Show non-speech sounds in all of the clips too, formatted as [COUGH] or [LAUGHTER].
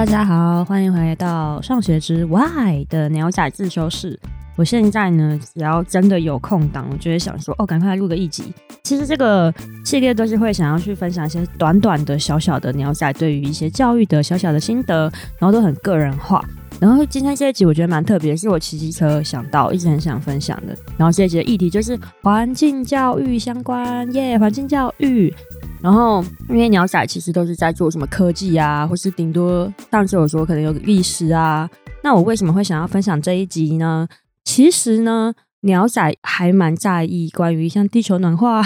大家好，欢迎回到上学之 Why 的鸟仔自修室。我现在呢，只要真的有空档，我就会想说，哦，赶快录个一集。其实这个系列都是会想要去分享一些短短的小小的鸟仔对于一些教育的小小的心得，然后都很个人化。然后今天这一集我觉得蛮特别，是我骑机车想到，一直很想分享的。然后这一集的议题就是环境教育相关，耶，环境教育。然后，因为鸟仔其实都是在做什么科技啊，或是顶多上次我说可能有历史啊。那我为什么会想要分享这一集呢？其实呢，鸟仔还蛮在意关于像地球暖化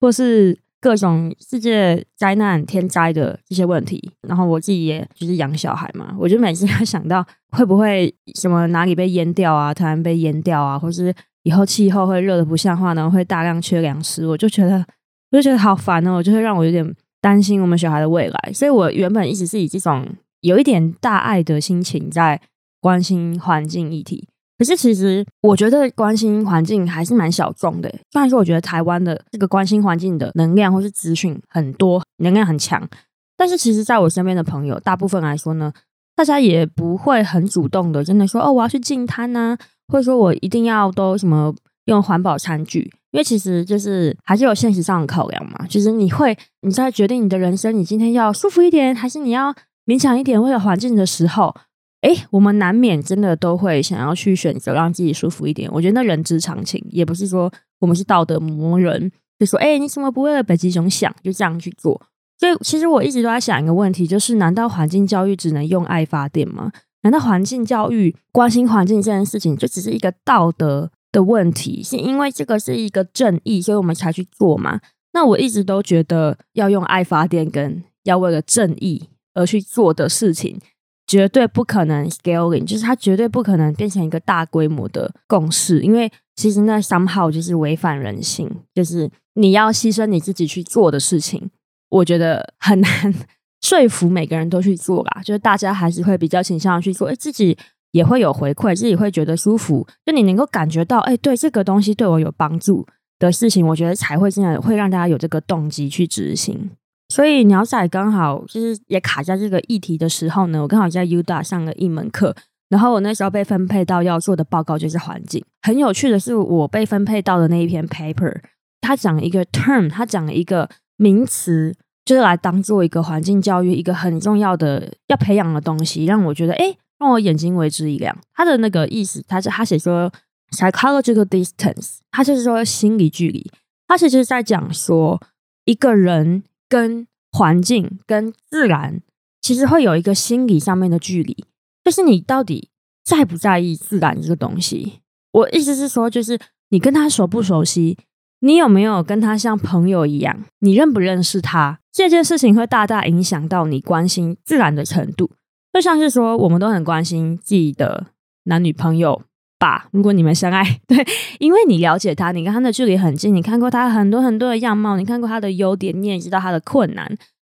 或是各种世界灾难、天灾的这些问题。然后我自己也就是养小孩嘛，我就每次 [LAUGHS] 要想到会不会什么哪里被淹掉啊，突然被淹掉啊，或是以后气候会热得不像话呢，会大量缺粮食，我就觉得。我就觉得好烦哦，就会让我有点担心我们小孩的未来，所以我原本一直是以这种有一点大爱的心情在关心环境议题。可是其实我觉得关心环境还是蛮小众的。虽然说我觉得台湾的这个关心环境的能量或是资讯很多，能量很强，但是其实在我身边的朋友，大部分来说呢，大家也不会很主动的，真的说哦，我要去净滩呐，或者说我一定要都什么用环保餐具。因为其实就是还是有现实上的考量嘛，就是你会你在决定你的人生，你今天要舒服一点，还是你要勉强一点为了环境的时候，哎，我们难免真的都会想要去选择让自己舒服一点。我觉得那人之常情，也不是说我们是道德魔人，就说哎，你怎么不为了北极熊想，就这样去做？所以其实我一直都在想一个问题，就是难道环境教育只能用爱发电吗？难道环境教育关心环境这件事情就只是一个道德的问题是因为这个是一个正义，所以我们才去做嘛。那我一直都觉得要用爱发电，跟要为了正义而去做的事情，绝对不可能 scaling，就是它绝对不可能变成一个大规模的共识。因为其实那 somehow 就是违反人性，就是你要牺牲你自己去做的事情，我觉得很难 [LAUGHS] 说服每个人都去做啦。就是大家还是会比较倾向去做，哎，自己。也会有回馈，自己会觉得舒服，就你能够感觉到，哎、对这个东西对我有帮助的事情，我觉得才会真的会让大家有这个动机去执行。所以鸟仔刚好就是也卡在这个议题的时候呢，我刚好在 UDA 上了一门课，然后我那时候被分配到要做的报告就是环境。很有趣的是，我被分配到的那一篇 paper，它讲一个 term，它讲一个名词，就是来当做一个环境教育一个很重要的要培养的东西，让我觉得，哎。让我眼睛为之一亮。他的那个意思，他是他写说 psychological distance，他就是说心理距离。他其实在讲说，一个人跟环境、跟自然，其实会有一个心理上面的距离。就是你到底在不在意自然这个东西？我意思是说，就是你跟他熟不熟悉？你有没有跟他像朋友一样？你认不认识他？这件事情会大大影响到你关心自然的程度。就像是说，我们都很关心自己的男女朋友吧。如果你们相爱，[LAUGHS] 对，因为你了解他，你跟他的距离很近，你看过他很多很多的样貌，你看过他的优点，你也知道他的困难，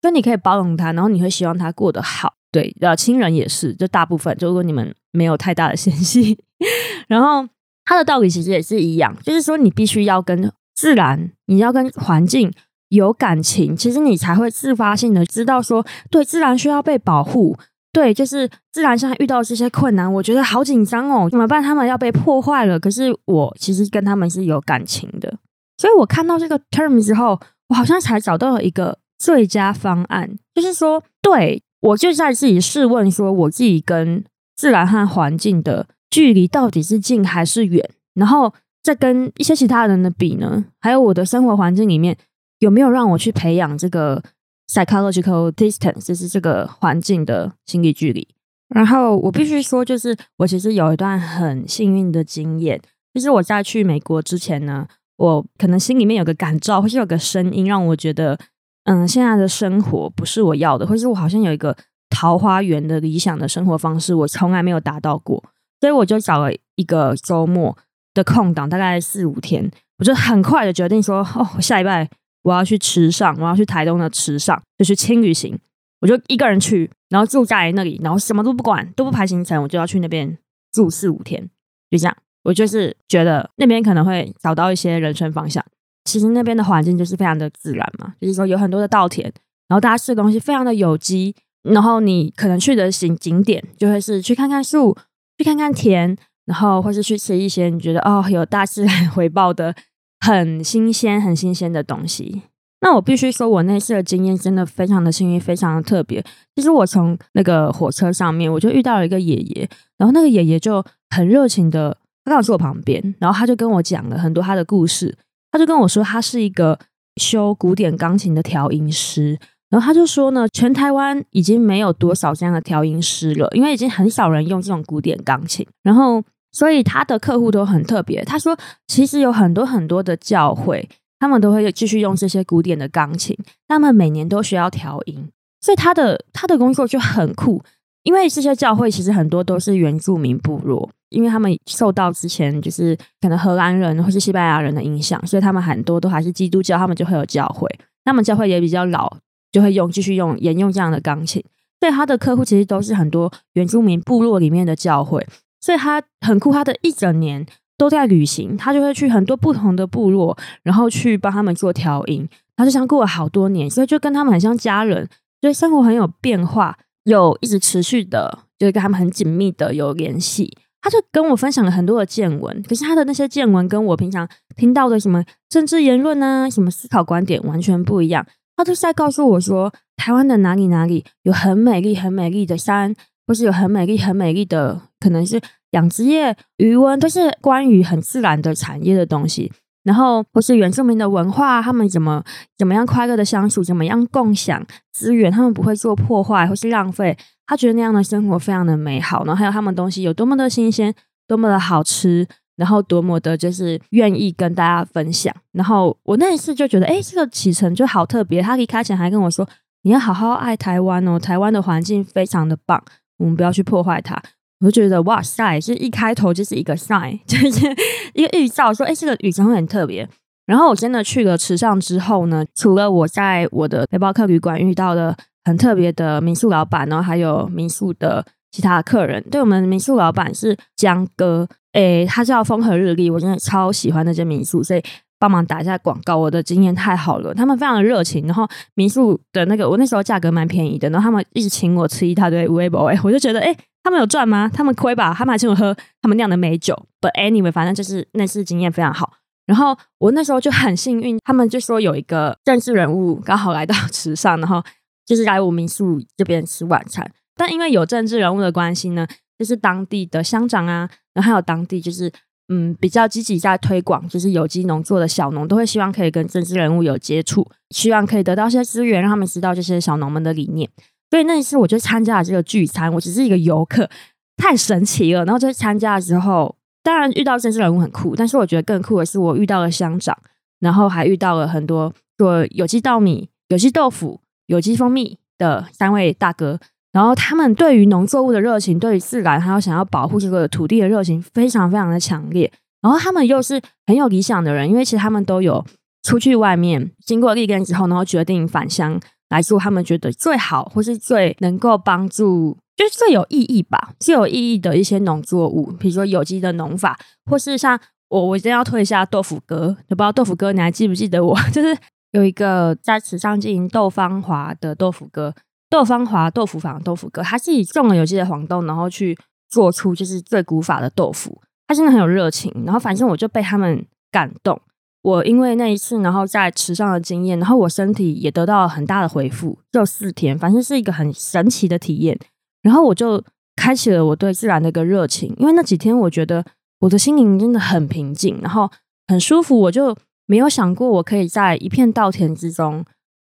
所以你可以包容他，然后你会希望他过得好。对，呃，亲人也是，就大部分，就如果你们没有太大的嫌隙，[LAUGHS] 然后他的道理其实也是一样，就是说你必须要跟自然，你要跟环境有感情，其实你才会自发性的知道说，对，自然需要被保护。对，就是自然上遇到这些困难，我觉得好紧张哦，怎么办？他们要被破坏了，可是我其实跟他们是有感情的，所以我看到这个 term 之后，我好像才找到了一个最佳方案，就是说，对，我就在自己试问说，我自己跟自然和环境的距离到底是近还是远？然后再跟一些其他人的比呢？还有我的生活环境里面有没有让我去培养这个？Psychological distance 就是这个环境的心理距离。然后我必须说，就是我其实有一段很幸运的经验，就是我在去美国之前呢，我可能心里面有个感召，或是有个声音让我觉得，嗯，现在的生活不是我要的，或是我好像有一个桃花源的理想的生活方式，我从来没有达到过，所以我就找了一个周末的空档，大概四五天，我就很快的决定说，哦，我下礼拜。我要去池上，我要去台东的池上，就是轻旅行。我就一个人去，然后住在那里，然后什么都不管，都不排行程，我就要去那边住四五天，就这样。我就是觉得那边可能会找到一些人生方向。其实那边的环境就是非常的自然嘛，就是说有很多的稻田，然后大家吃的东西非常的有机，然后你可能去的景景点就会是去看看树，去看看田，然后或是去吃一些你觉得哦有大自然回报的很新鲜、很新鲜的东西。那我必须说，我那次的经验真的非常的幸运，非常的特别。其实我从那个火车上面，我就遇到了一个爷爷，然后那个爷爷就很热情的，他刚好坐我旁边，然后他就跟我讲了很多他的故事。他就跟我说，他是一个修古典钢琴的调音师，然后他就说呢，全台湾已经没有多少这样的调音师了，因为已经很少人用这种古典钢琴。然后，所以他的客户都很特别。他说，其实有很多很多的教会。他们都会继续用这些古典的钢琴，他们每年都需要调音，所以他的他的工作就很酷。因为这些教会其实很多都是原住民部落，因为他们受到之前就是可能荷兰人或是西班牙人的影响，所以他们很多都还是基督教，他们就会有教会。他们教会也比较老，就会用继续用沿用这样的钢琴。所以他的客户其实都是很多原住民部落里面的教会，所以他很酷。他的一整年。都在旅行，他就会去很多不同的部落，然后去帮他们做调音。他就像过了好多年，所以就跟他们很像家人，所以生活很有变化，有一直持续的，就是跟他们很紧密的有联系。他就跟我分享了很多的见闻，可是他的那些见闻跟我平常听到的什么政治言论啊、什么思考观点完全不一样。他就是在告诉我说，台湾的哪里哪里有很美丽、很美丽的山，或是有很美丽、很美丽的，可能是。养殖业、渔文都是关于很自然的产业的东西，然后或是原住民的文化，他们怎么怎么样快乐的相处，怎么样共享资源，他们不会做破坏或是浪费，他觉得那样的生活非常的美好。然后还有他们东西有多么的新鲜，多么的好吃，然后多么的就是愿意跟大家分享。然后我那一次就觉得，哎，这个启程就好特别。他离开前还跟我说，你要好好爱台湾哦，台湾的环境非常的棒，我们不要去破坏它。我就觉得哇塞，是一开头就是一个 sign，[LAUGHS] 就是一个预兆，说哎，这个旅程会很特别。然后我真的去了池上之后呢，除了我在我的背包客旅馆遇到的很特别的民宿老板，然后还有民宿的其他客人。对，我们民宿老板是江哥，诶，他叫风和日丽，我真的超喜欢那间民宿，所以帮忙打一下广告。我的经验太好了，他们非常的热情，然后民宿的那个我那时候价格蛮便宜的，然后他们一直请我吃一大堆微博，哎，我就觉得哎。诶他们有赚吗？他们亏吧？他们还请我喝他们酿的美酒。But anyway，反正就是那次经验非常好。然后我那时候就很幸运，他们就说有一个政治人物刚好来到池上，然后就是来我民宿这边吃晚餐。但因为有政治人物的关系呢，就是当地的乡长啊，然后还有当地就是嗯比较积极在推广，就是有机农作的小农都会希望可以跟政治人物有接触，希望可以得到一些资源，让他们知道这些小农们的理念。所以那一次我就参加了这个聚餐，我只是一个游客，太神奇了。然后就参加了之后，当然遇到政治人物很酷，但是我觉得更酷的是我遇到了乡长，然后还遇到了很多做有机稻米、有机豆腐、有机蜂蜜的三位大哥。然后他们对于农作物的热情，对于自然还有想要保护这个土地的热情，非常非常的强烈。然后他们又是很有理想的人，因为其实他们都有出去外面经过历练之后，然后决定返乡。来做他们觉得最好或是最能够帮助，就是最有意义吧，最有意义的一些农作物，比如说有机的农法，或是像我，我一定要推一下豆腐哥，就不知道豆腐哥你还记不记得我？就是有一个在池上经营豆芳华的豆腐哥，豆芳华豆腐坊豆腐哥，他自己种了有机的黄豆，然后去做出就是最古法的豆腐，他真的很有热情，然后反正我就被他们感动。我因为那一次，然后在池上的经验，然后我身体也得到了很大的回复，就四天，反正是一个很神奇的体验。然后我就开启了我对自然的一个热情，因为那几天我觉得我的心灵真的很平静，然后很舒服。我就没有想过我可以在一片稻田之中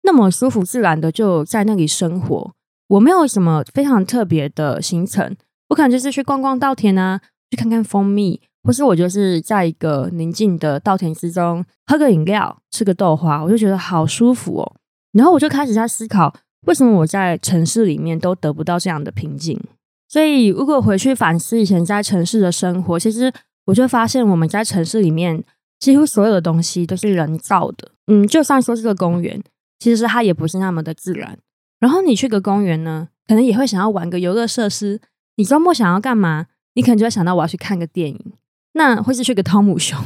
那么舒服自然的就在那里生活。我没有什么非常特别的行程，我可能就是去逛逛稻田啊，去看看蜂蜜。或是我就是在一个宁静的稻田之中喝个饮料，吃个豆花，我就觉得好舒服哦。然后我就开始在思考，为什么我在城市里面都得不到这样的平静？所以如果回去反思以前在城市的生活，其实我就发现我们在城市里面几乎所有的东西都是人造的。嗯，就算说这个公园，其实它也不是那么的自然。然后你去个公园呢，可能也会想要玩个游乐设施。你周末想要干嘛？你可能就会想到我要去看个电影。那或是去个汤姆熊，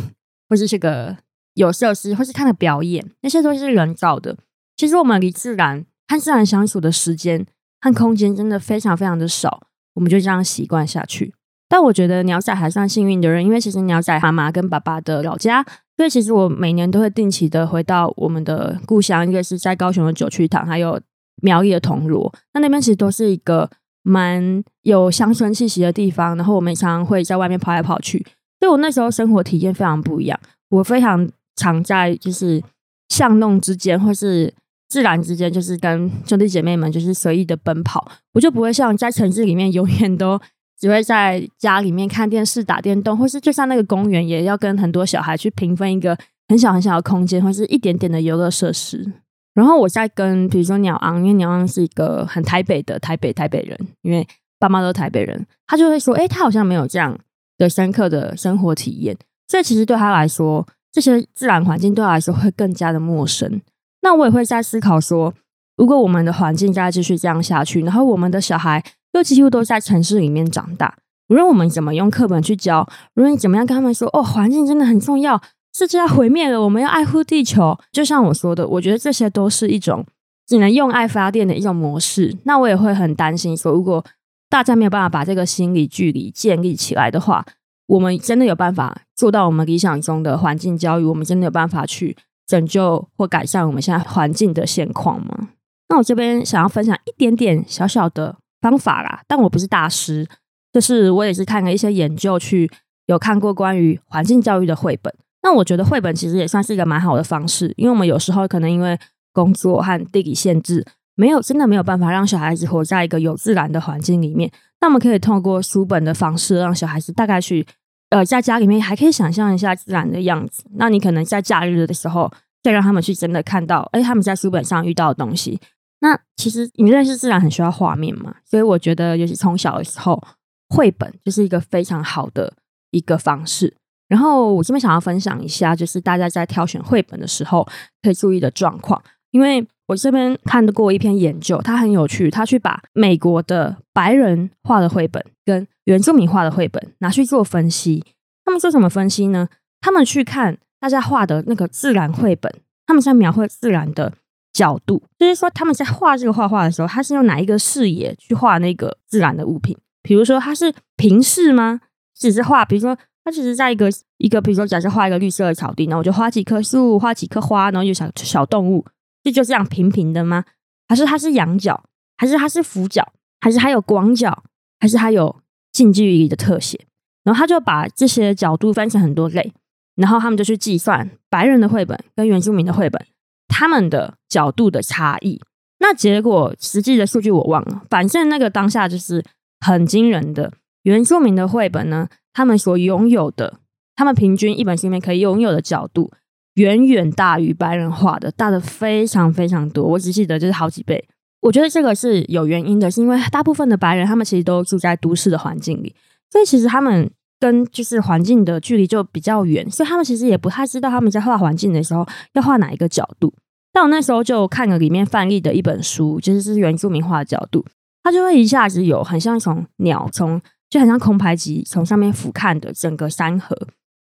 或是去个有设施，或是看个表演，那些都是人造的。其实我们离自然和自然相处的时间和空间真的非常非常的少，我们就这样习惯下去。但我觉得鸟仔还算幸运的人，因为其实鸟仔妈妈跟爸爸的老家，所以其实我每年都会定期的回到我们的故乡，一个是在高雄的九曲堂，还有苗栗的铜锣。那那边其实都是一个蛮有乡村气息的地方，然后我们常常会在外面跑来跑去，所以我那时候生活体验非常不一样。我非常常在就是巷弄之间，或是自然之间，就是跟兄弟姐妹们就是随意的奔跑，我就不会像在城市里面永远都只会在家里面看电视、打电动，或是就像那个公园，也要跟很多小孩去平分一个很小很小的空间，或是一点点的游乐设施。然后我在跟比如说鸟昂，因为鸟昂是一个很台北的台北台北人，因为爸妈都是台北人，他就会说：“哎，他好像没有这样的深刻的生活体验。”这其实对他来说，这些自然环境对他来说会更加的陌生。那我也会在思考说，如果我们的环境再继续这样下去，然后我们的小孩又几乎都在城市里面长大，无论我们怎么用课本去教，无论你怎么样跟他们说，哦，环境真的很重要，世界要毁灭了，我们要爱护地球。就像我说的，我觉得这些都是一种只能用爱发电的一种模式。那我也会很担心说，如果大家没有办法把这个心理距离建立起来的话，我们真的有办法做到我们理想中的环境教育？我们真的有办法去拯救或改善我们现在环境的现况吗？那我这边想要分享一点点小小的方法啦，但我不是大师，就是我也是看了一些研究，去有看过关于环境教育的绘本。那我觉得绘本其实也算是一个蛮好的方式，因为我们有时候可能因为工作和地理限制，没有真的没有办法让小孩子活在一个有自然的环境里面。那我们可以透过书本的方式，让小孩子大概去。呃，在家里面还可以想象一下自然的样子。那你可能在假日的时候，再让他们去真的看到，哎，他们在书本上遇到的东西。那其实你认识自然很需要画面嘛，所以我觉得，尤其从小的时候，绘本就是一个非常好的一个方式。然后我这边想要分享一下，就是大家在挑选绘本的时候可以注意的状况，因为。我这边看过一篇研究，它很有趣。他去把美国的白人画的绘本跟原住民画的绘本拿去做分析。他们做什么分析呢？他们去看大家画的那个自然绘本，他们在描绘自然的角度，就是说他们在画这个画画的时候，他是用哪一个视野去画那个自然的物品？比如说，他是平视吗？只是画，比如说，他只是在一个一个，比如说，假设画一个绿色的草地，然后我就画几棵树，画几棵花，然后有小小动物。这就这样平平的吗？还是它是仰角？还是它是俯角？还是它有广角？还是它有近距离的特写？然后他就把这些角度分成很多类，然后他们就去计算白人的绘本跟原住民的绘本他们的角度的差异。那结果实际的数据我忘了，反正那个当下就是很惊人的。原住民的绘本呢，他们所拥有的，他们平均一本书里面可以拥有的角度。远远大于白人画的，大的非常非常多。我只记得就是好几倍。我觉得这个是有原因的，是因为大部分的白人他们其实都住在都市的环境里，所以其实他们跟就是环境的距离就比较远，所以他们其实也不太知道他们在画环境的时候要画哪一个角度。但我那时候就看了里面范例的一本书，就是是原住民画的角度，他就会一下子有很像从鸟从就很像空拍机从上面俯瞰的整个山河。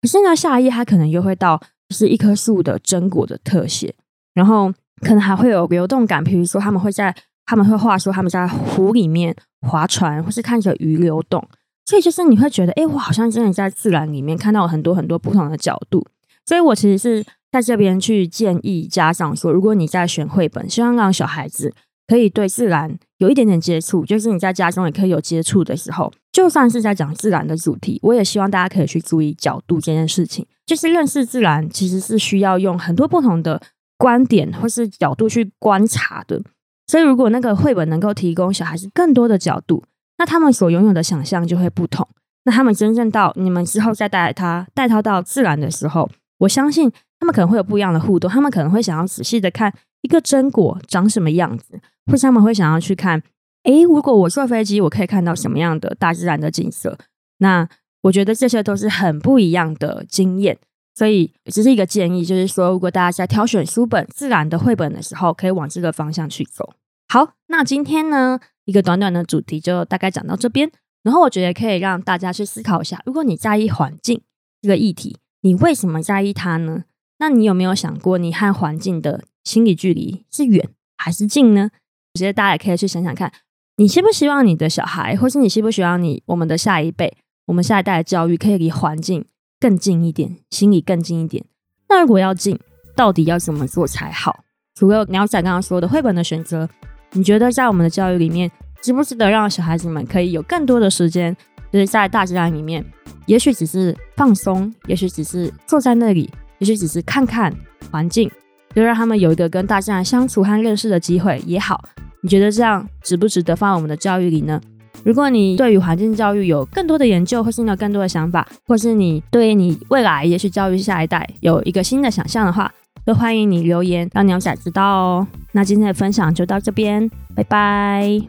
可是呢，下一页他可能又会到。是一棵树的真果的特写，然后可能还会有流动感，比如说他们会在他们会画说他们在湖里面划船，或是看着鱼流动，所以就是你会觉得，哎，我好像真的在自然里面看到很多很多不同的角度。所以我其实是在这边去建议家长说，如果你在选绘本，希望让小孩子可以对自然有一点点接触，就是你在家中也可以有接触的时候，就算是在讲自然的主题，我也希望大家可以去注意角度这件事情。就是认识自然，其实是需要用很多不同的观点或是角度去观察的。所以，如果那个绘本能够提供小孩子更多的角度，那他们所拥有的想象就会不同。那他们真正到你们之后再带他带他到自然的时候，我相信他们可能会有不一样的互动。他们可能会想要仔细的看一个真果长什么样子，或是他们会想要去看，诶，如果我坐飞机，我可以看到什么样的大自然的景色？那。我觉得这些都是很不一样的经验，所以只是一个建议，就是说，如果大家在挑选书本、自然的绘本的时候，可以往这个方向去走。好，那今天呢，一个短短的主题就大概讲到这边，然后我觉得可以让大家去思考一下，如果你在意环境这个议题，你为什么在意它呢？那你有没有想过，你和环境的心理距离是远还是近呢？我觉得大家也可以去想想看。你希不希望你的小孩，或是你希不希望你我们的下一辈，我们下一代的教育可以离环境更近一点，心里更近一点？那如果要近，到底要怎么做才好？除了鸟仔刚刚说的绘本的选择，你觉得在我们的教育里面，值不值得让小孩子们可以有更多的时间，就是在大自然里面？也许只是放松，也许只是坐在那里，也许只是看看环境，就让他们有一个跟大自然相处和认识的机会也好。你觉得这样值不值得放在我们的教育里呢？如果你对于环境教育有更多的研究，或是你有更多的想法，或是你对你未来也许教育下一代有一个新的想象的话，都欢迎你留言让鸟仔知道哦。那今天的分享就到这边拜拜。